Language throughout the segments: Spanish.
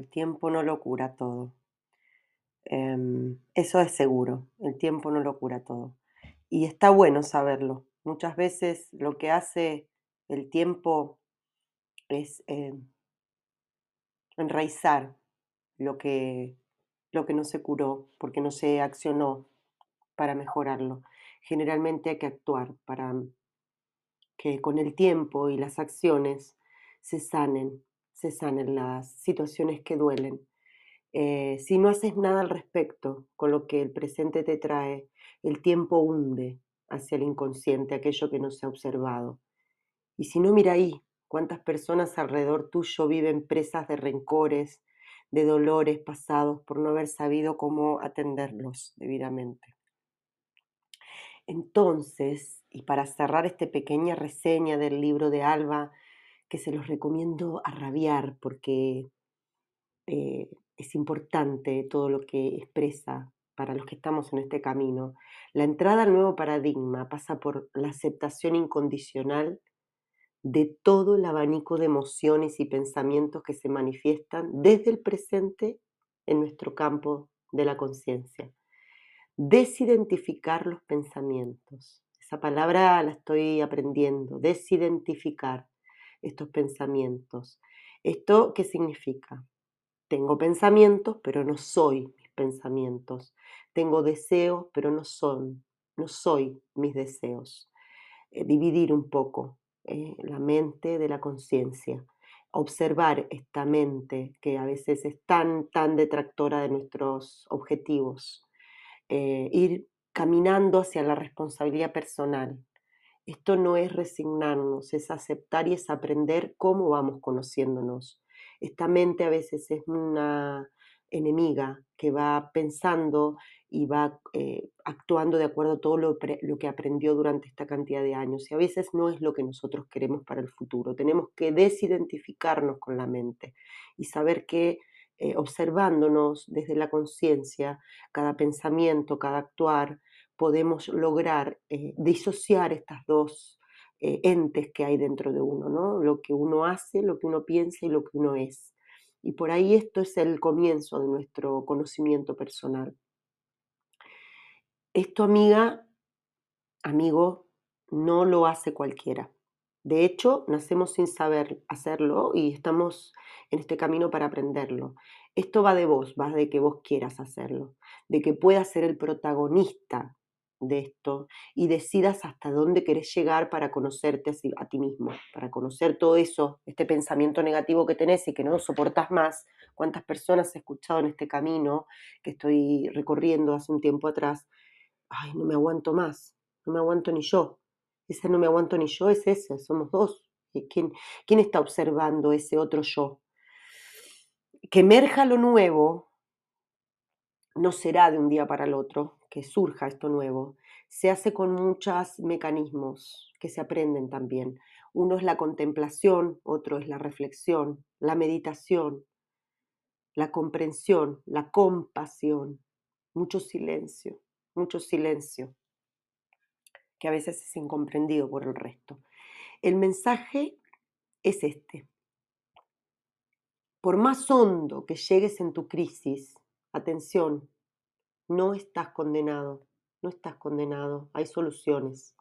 el tiempo no lo cura todo. Em, eso es seguro, el tiempo no lo cura todo. Y está bueno saberlo. Muchas veces lo que hace el tiempo es em, enraizar lo que, lo que no se curó, porque no se accionó para mejorarlo. Generalmente hay que actuar para que con el tiempo y las acciones se sanen, se sanen las situaciones que duelen. Eh, si no haces nada al respecto con lo que el presente te trae, el tiempo hunde hacia el inconsciente aquello que no se ha observado. Y si no, mira ahí, cuántas personas alrededor tuyo viven presas de rencores, de dolores pasados por no haber sabido cómo atenderlos debidamente. Entonces, y para cerrar esta pequeña reseña del libro de Alba, que se los recomiendo a rabiar porque eh, es importante todo lo que expresa para los que estamos en este camino. La entrada al nuevo paradigma pasa por la aceptación incondicional de todo el abanico de emociones y pensamientos que se manifiestan desde el presente en nuestro campo de la conciencia. Desidentificar los pensamientos. Esa palabra la estoy aprendiendo, desidentificar estos pensamientos. ¿Esto qué significa? Tengo pensamientos, pero no soy mis pensamientos. Tengo deseos, pero no son, no soy mis deseos. Eh, dividir un poco eh, la mente de la conciencia. Observar esta mente que a veces es tan, tan detractora de nuestros objetivos. Eh, ir caminando hacia la responsabilidad personal. Esto no es resignarnos, es aceptar y es aprender cómo vamos conociéndonos. Esta mente a veces es una enemiga que va pensando y va eh, actuando de acuerdo a todo lo, que aprendió durante esta cantidad de años. Y a veces no es lo que nosotros queremos para el futuro. Tenemos que desidentificarnos con la mente y saber que eh, observándonos desde la conciencia, cada pensamiento, cada actuar, podemos lograr eh, disociar estas dos eh, entes que hay dentro de uno, ¿no? Lo que uno hace, lo que uno piensa y lo que uno es. Y por ahí esto es el comienzo de nuestro conocimiento personal. Esto, amiga, amigo, no lo hace cualquiera. De hecho, nacemos sin saber hacerlo y estamos en este camino para aprenderlo. Esto va de vos, va de que vos quieras hacerlo, de que puedas ser el protagonista de esto y decidas hasta dónde querés llegar para conocerte a, ti mismo, para conocer todo eso, este pensamiento negativo que tenés y que no soportás más. ¿Cuántas personas he escuchado en este camino que estoy recorriendo hace un tiempo atrás? Ay, no me aguanto más, no me aguanto ni yo. Ese no me aguanto ni yo es ese, somos dos. ¿Quién, quién está observando ese otro yo? Que emerja lo nuevo no será de un día para el otro, que surja esto nuevo, se hace con muchos mecanismos que se aprenden también. Uno es la contemplación, otro es la reflexión, la meditación, la comprensión, la compasión, mucho silencio, mucho silencio, que a veces es incomprendido por el resto. El mensaje es este. Por más hondo que llegues en tu crisis, atención, no estás condenado, no estás condenado, hay soluciones.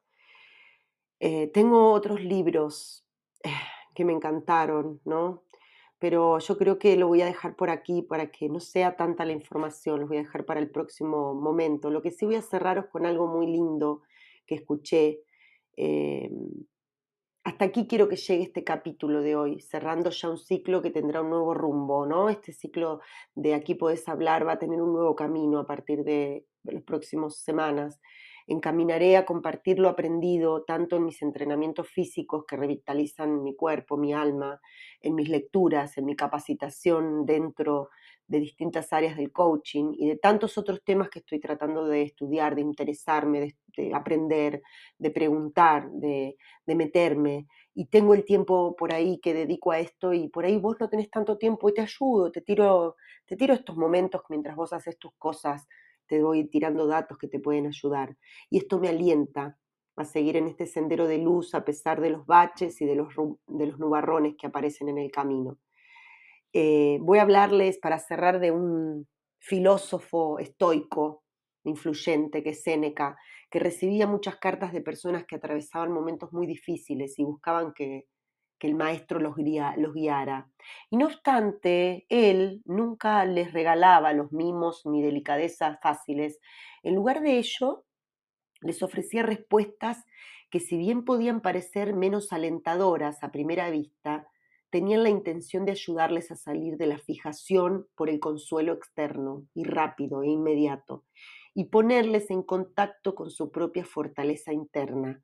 Eh, tengo otros libros que me encantaron, ¿no? Pero yo creo que lo voy a dejar por aquí para que no sea tanta la información, los voy a dejar para el próximo momento. Lo que sí voy a cerraros con algo muy lindo que escuché. Em, hasta aquí quiero que llegue este capítulo de hoy, cerrando ya un ciclo que tendrá un nuevo rumbo, ¿no? Este ciclo de aquí puedes hablar va a tener un nuevo camino a partir de, las próximas semanas. Encaminaré a compartir lo aprendido tanto en mis entrenamientos físicos que revitalizan mi cuerpo, mi alma, en mis lecturas, en mi capacitación dentro de distintas áreas del coaching y de tantos otros temas que estoy tratando de estudiar, de interesarme, de, aprender, de preguntar, de, de, meterme. Y tengo el tiempo por ahí que dedico a esto y por ahí vos no tenés tanto tiempo y te ayudo, te tiro, te tiro estos momentos mientras vos haces tus cosas, te voy tirando datos que te pueden ayudar. Y esto me alienta a seguir en este sendero de luz a pesar de los baches y de los, de los nubarrones que aparecen en el camino. Eh, voy a hablarles para cerrar de un filósofo estoico, influyente, que es Séneca, que recibía muchas cartas de personas que atravesaban momentos muy difíciles y buscaban que, el maestro los, los guiara. Y no obstante, él nunca les regalaba los mimos ni delicadezas fáciles. En lugar de ello, les ofrecía respuestas que si bien podían parecer menos alentadoras a primera vista, tenían la intención de ayudarles a salir de la fijación por el consuelo externo y rápido e inmediato, y ponerles en contacto con su propia fortaleza interna.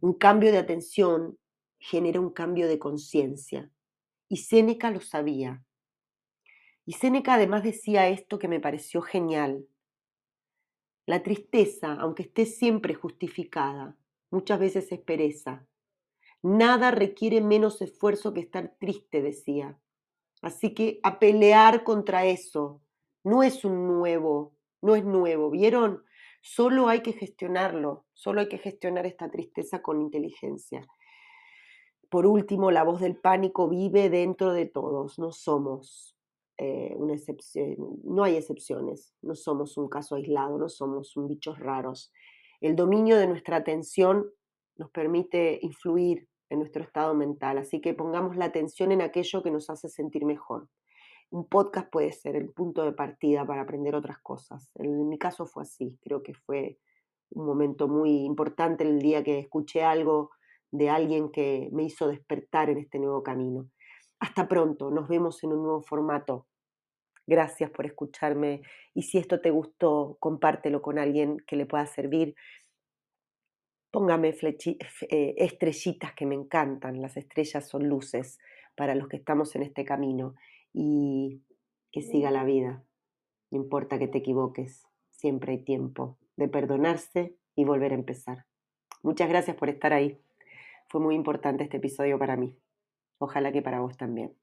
Un cambio de atención genera un cambio de conciencia, y Séneca lo sabía. Y Séneca además decía esto que me pareció genial. La tristeza, aunque esté siempre justificada, muchas veces es pereza, Nada requiere menos esfuerzo que estar triste, decía. Así que a pelear contra eso. No es un nuevo, no es nuevo, ¿vieron? Solo hay que gestionarlo, solo hay que gestionar esta tristeza con inteligencia. Por último, la voz del pánico vive dentro de todos, no somos eh, una excepción, no hay excepciones, no somos un caso aislado, no somos un bichos raros. El dominio de nuestra atención nos permite influir en nuestro estado mental, así que pongamos la atención en aquello que nos hace sentir mejor. Un podcast puede ser el punto de partida para aprender otras cosas. En mi caso fue así, creo que fue un momento muy importante el día que escuché algo de alguien que me hizo despertar en este nuevo camino. Hasta pronto, nos vemos en un nuevo formato. Gracias por escucharme y si esto te gustó, compártelo con alguien que le pueda servir. Póngame eh, estrellitas que me encantan. Las estrellas son luces para los que estamos en este camino y que siga la vida. No importa que te equivoques, siempre hay tiempo de perdonarse y volver a empezar. Muchas gracias por estar ahí. Fue muy importante este episodio para mí. Ojalá que para vos también.